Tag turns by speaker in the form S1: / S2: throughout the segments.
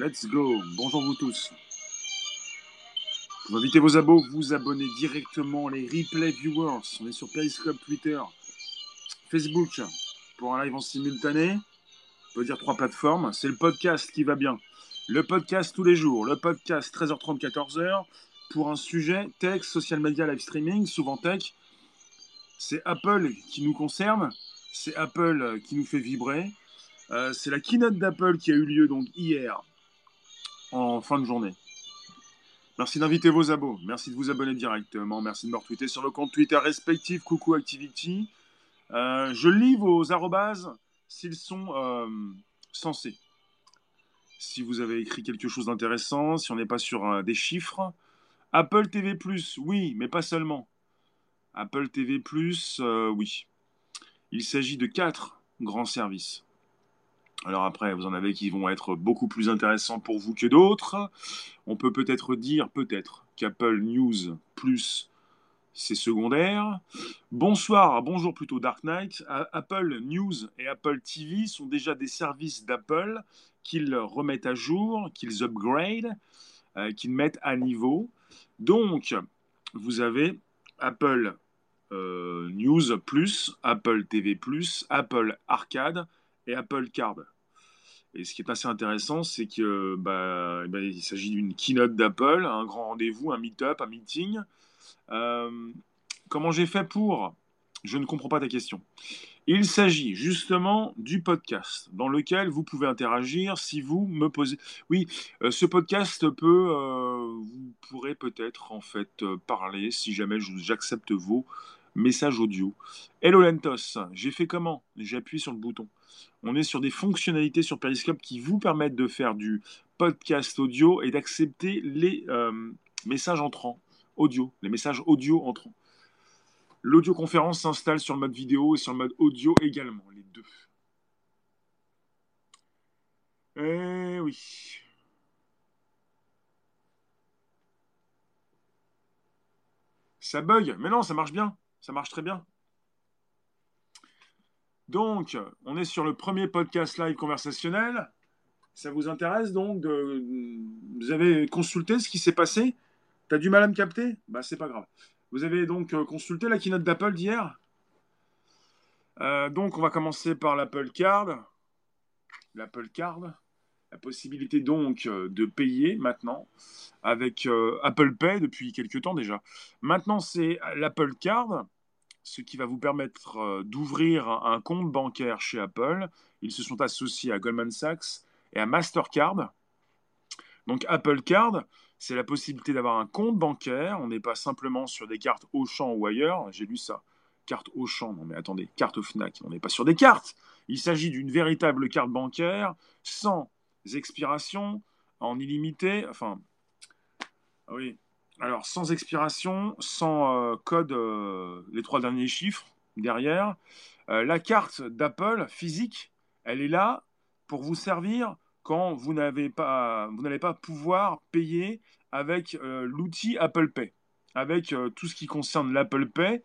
S1: Let's go. Bonjour vous tous. Vous invitez vos abos, vous abonnez directement les replay viewers. On est sur Periscope, Twitter, Facebook pour un live en simultané. On peut dire trois plateformes. C'est le podcast qui va bien. Le podcast tous les jours. Le podcast 13h30, 14h pour un sujet tech, social media, live streaming, souvent tech. C'est Apple qui nous concerne. C'est Apple qui nous fait vibrer. Euh, c'est la keynote d'Apple qui a eu lieu donc hier en fin de journée. Merci d'inviter vos abos. Merci de vous abonner directement. Merci de me retweeter sur le compte Twitter respectif. Coucou Activity. Euh, je lis vos arrobases s'ils sont euh, censés. Si vous avez écrit quelque chose d'intéressant, si on n'est pas sur des chiffres. Apple TV, oui, mais pas seulement. Apple TV, oui. Il s'agit de quatre grands services. Alors après, vous en avez qui vont être beaucoup plus intéressants pour vous que d'autres. On peut peut-être dire, peut-être, qu'Apple News Plus, c'est secondaire. Bonsoir, bonjour plutôt Dark Knight. Apple News et Apple TV sont déjà des services d'Apple qu'ils remettent à jour, qu'ils upgrade, euh, qu'ils mettent à niveau. Donc, vous avez Apple euh, News Plus, Apple TV Plus, Apple Arcade, Apple Card. Et ce qui est assez intéressant, c'est que bah, eh ben, il s'agit d'une keynote d'Apple, un grand rendez-vous, un meet-up, un meeting. Euh, comment j'ai fait pour? Je ne comprends pas ta question. Il s'agit justement du podcast dans lequel vous pouvez interagir si vous me posez. Oui, euh, ce podcast peut, euh, vous pourrez peut-être en fait parler si jamais j'accepte vos messages audio. Hello Lentos, j'ai fait comment? J'appuie sur le bouton on est sur des fonctionnalités sur Periscope qui vous permettent de faire du podcast audio et d'accepter les euh, messages entrants audio, les messages audio entrants. L'audioconférence s'installe sur le mode vidéo et sur le mode audio également, les deux. Eh oui. Ça bug, mais non, ça marche bien, ça marche très bien. Donc, on est sur le premier podcast live conversationnel. Ça vous intéresse donc. Vous avez consulté ce qui s'est passé? T'as du mal à me capter? Bah, c'est pas grave. Vous avez donc euh, consulté la keynote d'Apple d'hier? Euh, Donc, on va commencer par l'Apple Card. L'Apple Card. La possibilité donc euh, de payer maintenant avec Apple Pay depuis quelques temps déjà. Maintenant, c'est l'Apple Card ce qui va vous permettre euh, d'ouvrir un compte bancaire chez Apple. Ils se sont associés à Goldman Sachs et à Mastercard. Donc Apple Card, c'est la possibilité d'avoir un compte bancaire. On n'est pas simplement sur des cartes Auchan ou ailleurs. J'ai lu ça. Carte Auchan, non mais attendez, carte Fnac, on n'est pas sur des cartes. Il s'agit d'une véritable carte bancaire sans expiration, en illimité. Enfin, ah oui, alors, sans expiration, sans euh, code, euh, les trois derniers chiffres derrière. Euh, la carte d'Apple physique, elle est là pour vous servir quand vous n'allez pas pouvoir payer avec l'outil Apple Pay, avec tout ce qui concerne l'Apple Pay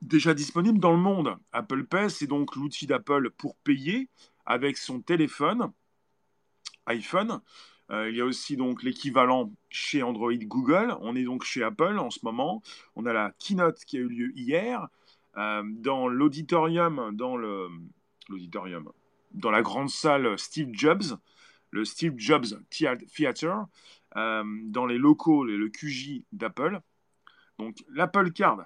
S1: déjà disponible dans le monde. Apple Pay, c'est donc l'outil d'Apple pour payer avec son téléphone iPhone. Euh, il y a aussi donc l'équivalent chez Android Google. On est donc chez Apple en ce moment. On a la keynote qui a eu lieu hier. Euh, dans l'auditorium, dans le dans la grande salle Steve Jobs, le Steve Jobs Theater, euh, dans les locaux, le QJ d'Apple. Donc l'Apple Card,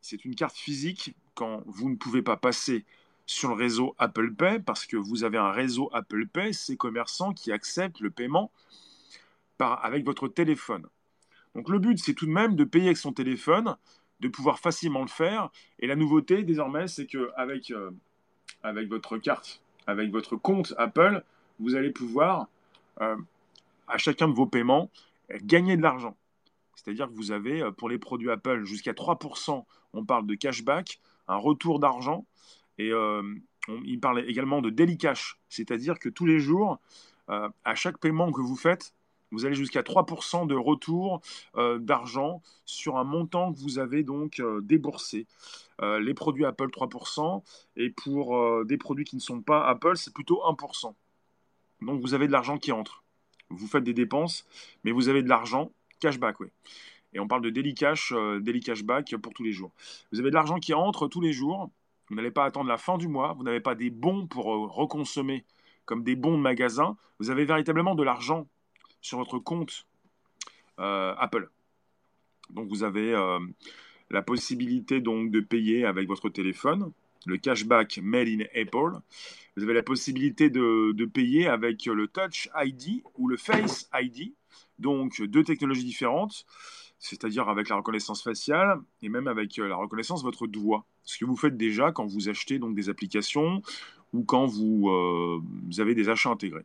S1: c'est une carte physique quand vous ne pouvez pas passer sur le réseau Apple Pay parce que vous avez un réseau Apple Pay, ces commerçants qui acceptent le paiement avec votre téléphone. Donc le but, c'est tout de même de payer avec son téléphone, de pouvoir facilement le faire. Et la nouveauté désormais, c'est que avec, euh, avec votre carte, avec votre compte Apple, vous allez pouvoir, euh, à chacun de vos paiements, gagner de l'argent. C'est-à-dire que vous avez, euh, pour les produits Apple, jusqu'à 3%, on parle de cashback, un retour d'argent et euh, il parle également de daily cash, c'est-à-dire que tous les jours, euh, à chaque paiement que vous faites, vous allez jusqu'à 3% de retour euh, d'argent sur un montant que vous avez donc déboursé. les produits Apple 3% et pour des produits qui ne sont pas Apple, c'est plutôt 1%. Donc vous avez de l'argent qui entre. vous faites des dépenses, mais vous avez de l'argent, cashback, oui. Et on parle de daily cash, daily cashback pour tous les jours. Vous avez de l'argent qui entre tous les jours. Vous n'allez pas attendre la fin du mois. Vous n'avez pas des bons pour euh, reconsommer comme des bons de magasin. Vous avez véritablement de l'argent sur votre compte euh, Apple. Donc vous avez la possibilité donc de payer avec votre téléphone, le cashback Made in Apple. Vous avez la possibilité de payer avec le Touch ID ou le Face ID, donc deux technologies différentes c'est-à-dire avec la reconnaissance faciale et même avec euh, la reconnaissance de votre doigt. Ce que vous faites déjà quand vous achetez donc des applications ou quand vous, euh, avez des achats intégrés.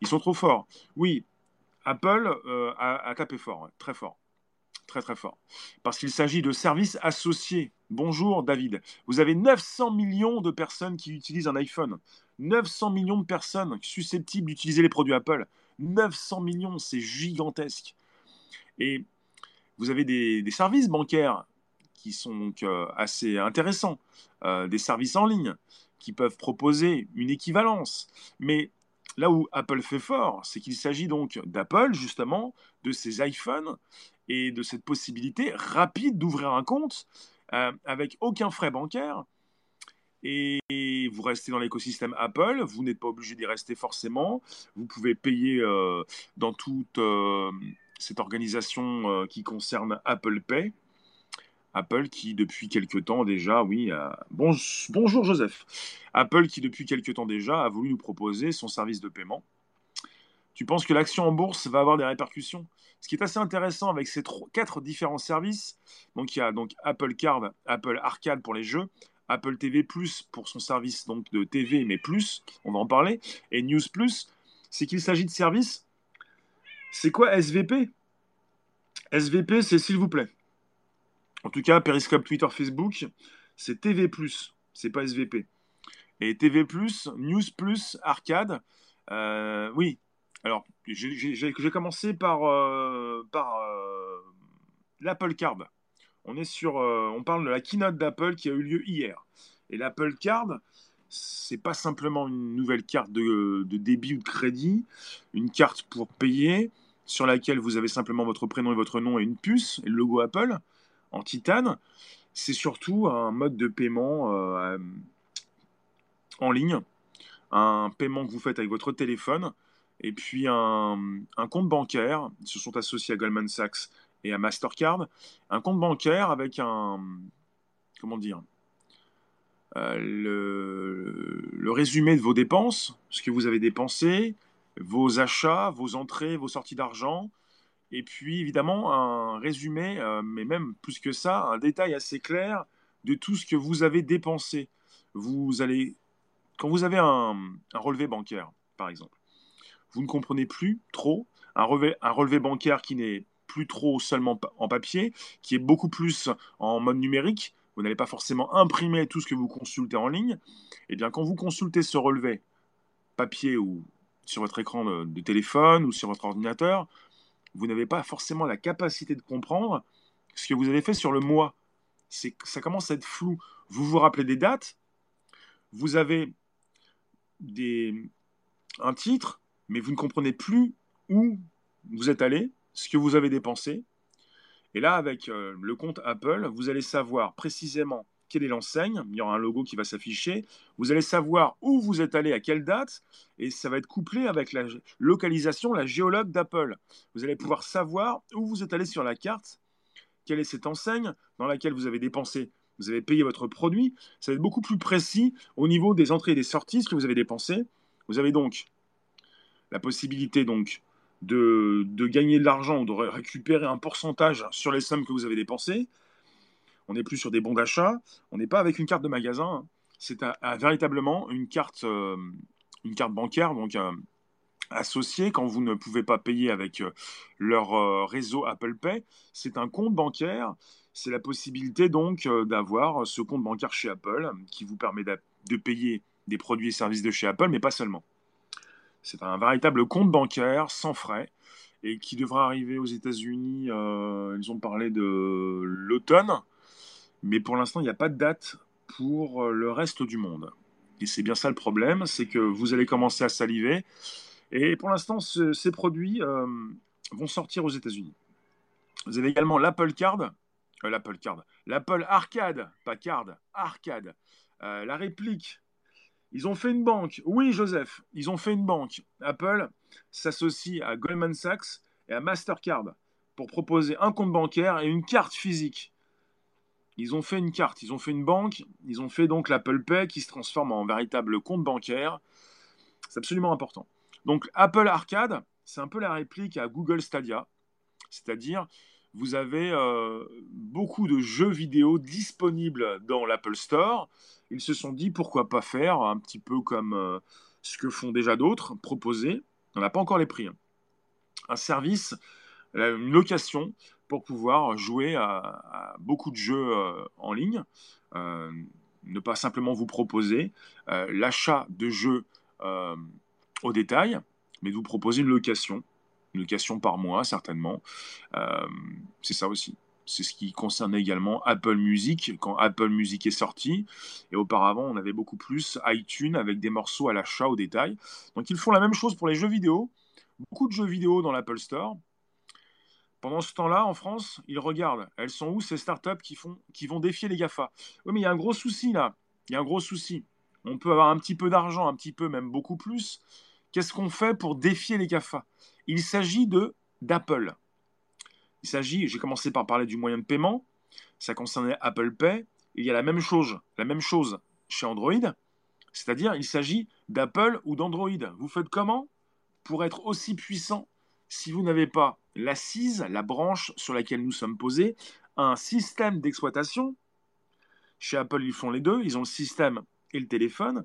S1: Ils sont trop forts. Oui, Apple euh, a, tapé fort, très fort. Très très fort. Parce qu'il s'agit de services associés. Bonjour David. Vous avez 900 millions de personnes qui utilisent un iPhone. 900 millions de personnes susceptibles d'utiliser les produits Apple. 900 millions, c'est gigantesque. Et vous avez des, services bancaires qui sont donc euh, assez intéressants, euh, des services en ligne qui peuvent proposer une équivalence. Mais là où Apple fait fort, c'est qu'il s'agit donc d'Apple, justement, de ses iPhones et de cette possibilité rapide d'ouvrir un compte euh, avec aucun frais bancaire. Et vous restez dans l'écosystème Apple, vous n'êtes pas obligé d'y rester forcément. Vous pouvez payer dans toute cette organisation euh, qui concerne Apple Pay. Apple qui depuis quelque temps déjà, oui, bonjour Joseph. Apple qui depuis quelque temps déjà a voulu nous proposer son service de paiement. Tu penses que l'action en bourse va avoir des répercussions? Ce qui est assez intéressant avec ces quatre différents services, donc il y a Apple Card, Apple Arcade pour les jeux, Apple TV Plus pour son service donc de TV mais plus, on va en parler, et News Plus, c'est qu'il s'agit de services c'est quoi SVP SVP, c'est s'il vous plaît. En tout cas, Periscope, Twitter, Facebook, c'est TV+, c'est pas SVP. Et TV+, News+, Arcade, euh, oui. Alors, j'ai commencé par, euh, par euh, l'Apple Card. On est sur, on parle de la keynote d'Apple qui a eu lieu hier. Et l'Apple Card, c'est pas simplement une nouvelle carte de, de, débit ou de crédit, une carte pour payer, sur laquelle vous avez simplement votre prénom et votre nom et une puce, le logo Apple, en titane. C'est surtout un mode de paiement euh, en ligne, un paiement que vous faites avec votre téléphone, et puis un, compte bancaire. Ils se sont associés à Goldman Sachs et à Mastercard. Un compte bancaire avec un. Comment dire euh, le, résumé de vos dépenses, ce que vous avez dépensé, vos achats, vos entrées, vos sorties d'argent, et puis évidemment un résumé, euh, mais même plus que ça, un détail assez clair de tout ce que vous avez dépensé. Vous allez, quand vous avez un, relevé bancaire, par exemple, vous ne comprenez plus trop un relevé, un relevé bancaire qui n'est plus trop seulement en papier, qui est beaucoup plus en mode numérique. Vous n'allez pas forcément imprimer tout ce que vous consultez en ligne. Et eh bien, quand vous consultez ce relevé papier ou sur votre écran de, téléphone ou sur votre ordinateur, vous n'avez pas forcément la capacité de comprendre ce que vous avez fait sur le mois. C'est, ça commence à être flou. Vous vous rappelez des dates, vous avez des, un titre, mais vous ne comprenez plus où vous êtes allé, ce que vous avez dépensé. Et là, avec euh, le compte Apple, vous allez savoir précisément quelle est l'enseigne, il y aura un logo qui va s'afficher, vous allez savoir où vous êtes allé, à quelle date, et ça va être couplé avec la localisation, la géologue d'Apple. Vous allez pouvoir savoir où vous êtes allé sur la carte, quelle est cette enseigne dans laquelle vous avez dépensé, vous avez payé votre produit, ça va être beaucoup plus précis au niveau des entrées et des sorties, ce que vous avez dépensé. Vous avez donc la possibilité donc de, de gagner de l'argent ou de récupérer un pourcentage sur les sommes que vous avez dépensées on n'est plus sur des bons d'achat, on n'est pas avec une carte de magasin, c'est véritablement une carte, euh, une carte bancaire, donc euh, associée quand vous ne pouvez pas payer avec euh, leur réseau Apple Pay, c'est un compte bancaire. C'est la possibilité donc d'avoir ce compte bancaire chez Apple qui vous permet de payer des produits et services de chez Apple, mais pas seulement. C'est un véritable compte bancaire sans frais et qui devra arriver aux États-Unis. ils ont parlé de l'automne. Mais pour l'instant, il n'y a pas de date pour euh, le reste du monde. Et c'est bien ça le problème, c'est que vous allez commencer à saliver. Et pour l'instant, ces produits euh, vont sortir aux États-Unis. Vous avez également l'Apple Card, euh, l'Apple Card, l'Apple Arcade, pas Card, Arcade, la réplique. Ils ont fait une banque. Oui, Joseph, ils ont fait une banque. Apple s'associe à Goldman Sachs et à Mastercard pour proposer un compte bancaire et une carte physique. Ils ont fait une carte, ils ont fait une banque, ils ont fait donc l'Apple Pay qui se transforme en véritable compte bancaire. C'est absolument important. Donc Apple Arcade, c'est un peu la réplique à Google Stadia, c'est-à-dire vous avez euh, beaucoup de jeux vidéo disponibles dans l'Apple Store. Ils se sont dit pourquoi pas faire un petit peu comme euh, ce que font déjà d'autres, proposer, on n'a pas encore les prix, hein. un service, une location pour pouvoir jouer à, beaucoup de jeux en ligne. ne pas simplement vous proposer l'achat de jeux au détail, mais de vous proposer une location une location par mois certainement. Euh, c'est ça aussi. C'est ce qui concerne également Apple Music, quand Apple Music est sorti. Et auparavant, on avait beaucoup plus iTunes avec des morceaux à l'achat au détail. Donc ils font la même chose pour les jeux vidéo. Beaucoup de jeux vidéo dans l'Apple Store. Pendant ce temps-là, en France, ils regardent. Elles sont où ces startups qui, qui vont défier les GAFA? Oui, mais il y a un gros souci là. Il y a un gros souci. On peut avoir un petit peu d'argent, un petit peu, même beaucoup plus. Qu'est-ce qu'on fait pour défier les GAFA? Il s'agit de d'Apple. Il s'agit, j'ai commencé par parler du moyen de paiement, ça concernait Apple Pay, il y a la même chose, la même chose chez Android, c'est-à-dire il s'agit d'Apple ou d'Android. Vous faites comment? Pour être aussi puissant si vous n'avez pas l'assise, la branche sur laquelle nous sommes posés, un système d'exploitation. Chez Apple, ils font les deux, ils ont le système et le téléphone.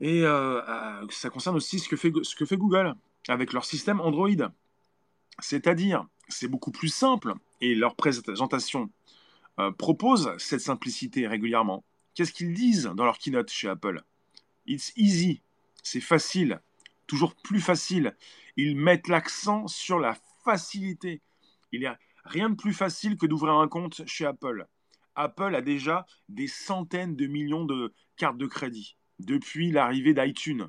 S1: Et euh, euh, ça concerne aussi ce que, fait, Google avec leur système Android. C'est-à-dire, c'est beaucoup plus simple et leur présentation euh, propose cette simplicité régulièrement. Qu'est-ce qu'ils disent dans leur keynote chez Apple? It's easy, c'est facile, toujours plus facile. Ils mettent l'accent sur la facilité. Il n'y a rien de plus facile que d'ouvrir un compte chez Apple. Apple a déjà des centaines de millions de cartes de crédit depuis l'arrivée d'iTunes.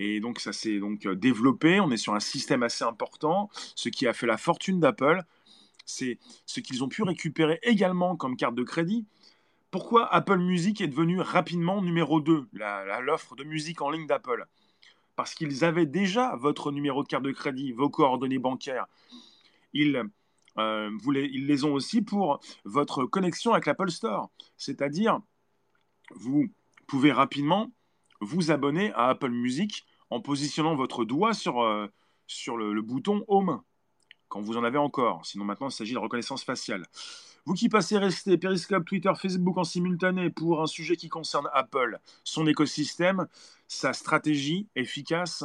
S1: Et donc ça s'est donc développé, on est sur un système assez important. Ce qui a fait la fortune d'Apple, c'est ce qu'ils ont pu récupérer également comme carte de crédit. Pourquoi Apple Music est devenu rapidement numéro 2, l'offre de musique en ligne d'Apple? Parce qu'ils avaient déjà votre numéro de carte de crédit, vos coordonnées bancaires. Ils, euh, ils les ont aussi pour votre connexion avec l'Apple Store. C'est-à-dire, vous pouvez rapidement vous abonner à Apple Music en positionnant votre doigt sur, euh, sur le, bouton Home, quand vous en avez encore. Sinon, maintenant, il s'agit de reconnaissance faciale. Vous qui passez rester Periscope, Twitter, Facebook en simultané pour un sujet qui concerne Apple, son écosystème, sa stratégie efficace,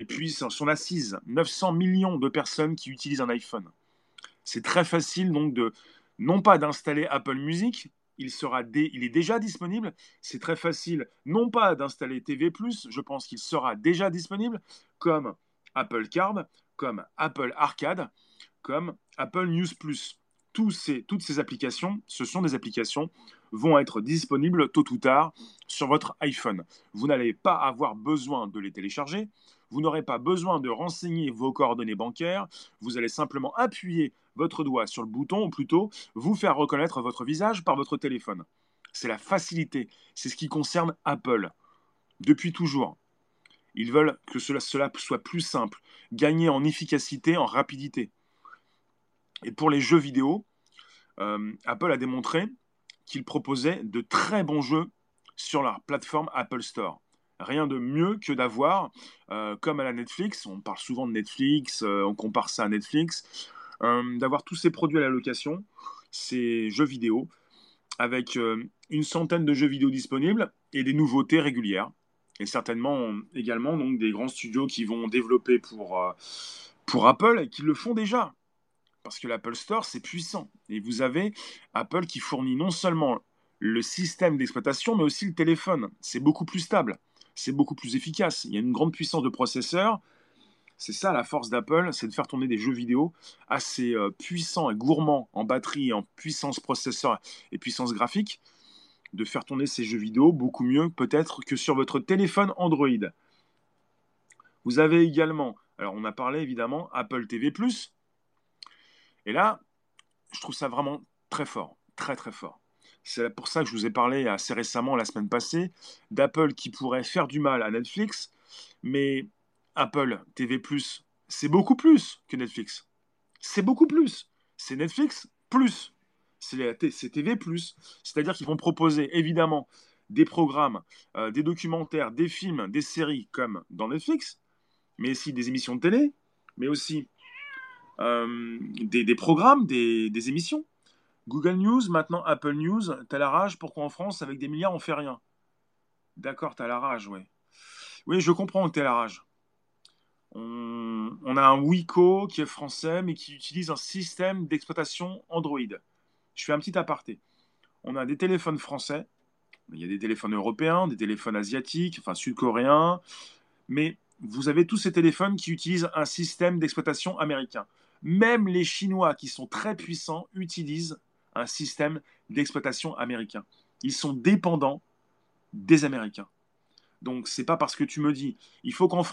S1: et puis son assise. 900 millions de personnes qui utilisent un iPhone. C'est très facile donc de, non pas d'installer Apple Music, il, sera il est déjà disponible. C'est très facile, non pas d'installer TV, je pense qu'il sera déjà disponible, comme Apple Card, comme Apple Arcade, comme Apple News Toutes ces applications, ce sont des applications, vont être disponibles tôt ou tard sur votre iPhone. Vous n'allez pas avoir besoin de les télécharger. Vous n'aurez pas besoin de renseigner vos coordonnées bancaires. Vous allez simplement appuyer votre doigt sur le bouton, ou plutôt vous faire reconnaître votre visage par votre téléphone. C'est la facilité, c'est ce qui concerne Apple. Depuis toujours. Ils veulent que cela, soit plus simple, gagner en efficacité, en rapidité. Et pour les jeux vidéo, euh, Apple a démontré qu'il proposait de très bons jeux sur leur plateforme Apple Store. Rien de mieux que d'avoir, euh, comme à la Netflix, on parle souvent de Netflix, euh, on compare ça à Netflix, d'avoir tous ces produits à la location, ces jeux vidéo, avec une centaine de jeux vidéo disponibles et des nouveautés régulières. Et certainement également donc, des grands studios qui vont développer pour, pour Apple et qui le font déjà. Parce que l'Apple Store, c'est puissant. Et vous avez Apple qui fournit non seulement le système d'exploitation, mais aussi le téléphone. C'est beaucoup plus stable, c'est beaucoup plus efficace. Il y a une grande puissance de processeur, c'est ça la force d'Apple, c'est de faire tourner des jeux vidéo assez euh, puissants et gourmands en batterie, en puissance processeur et puissance graphique, de faire tourner ces jeux vidéo beaucoup mieux peut-être que sur votre téléphone Android. Vous avez également, alors on a parlé évidemment Apple TV ⁇ et là, je trouve ça vraiment très fort, très très fort. C'est pour ça que je vous ai parlé assez récemment, la semaine passée, d'Apple qui pourrait faire du mal à Netflix, mais Apple TV ⁇ c'est beaucoup plus que Netflix. C'est beaucoup plus. C'est Netflix plus. C'est TV. C'est-à-dire qu'ils vont proposer évidemment des programmes, euh, des documentaires, des films, des séries comme dans Netflix, mais aussi des émissions de télé, mais aussi euh, des, programmes, des, émissions. Google News, maintenant Apple News, t'as la rage, pourquoi en France, avec des milliards, on fait rien? D'accord, t'as la rage, oui. Oui, je comprends que t'as la rage. On, on, a un Wico qui est français, mais qui utilise un système d'exploitation Android. Je fais un petit aparté. On a des téléphones français, il y a des téléphones européens, des téléphones asiatiques, enfin sud-coréens, mais vous avez tous ces téléphones qui utilisent un système d'exploitation américain. Même les Chinois, qui sont très puissants, utilisent un système d'exploitation américain. Ils sont dépendants des Américains. Donc c'est pas parce que tu me dis, il faut qu'en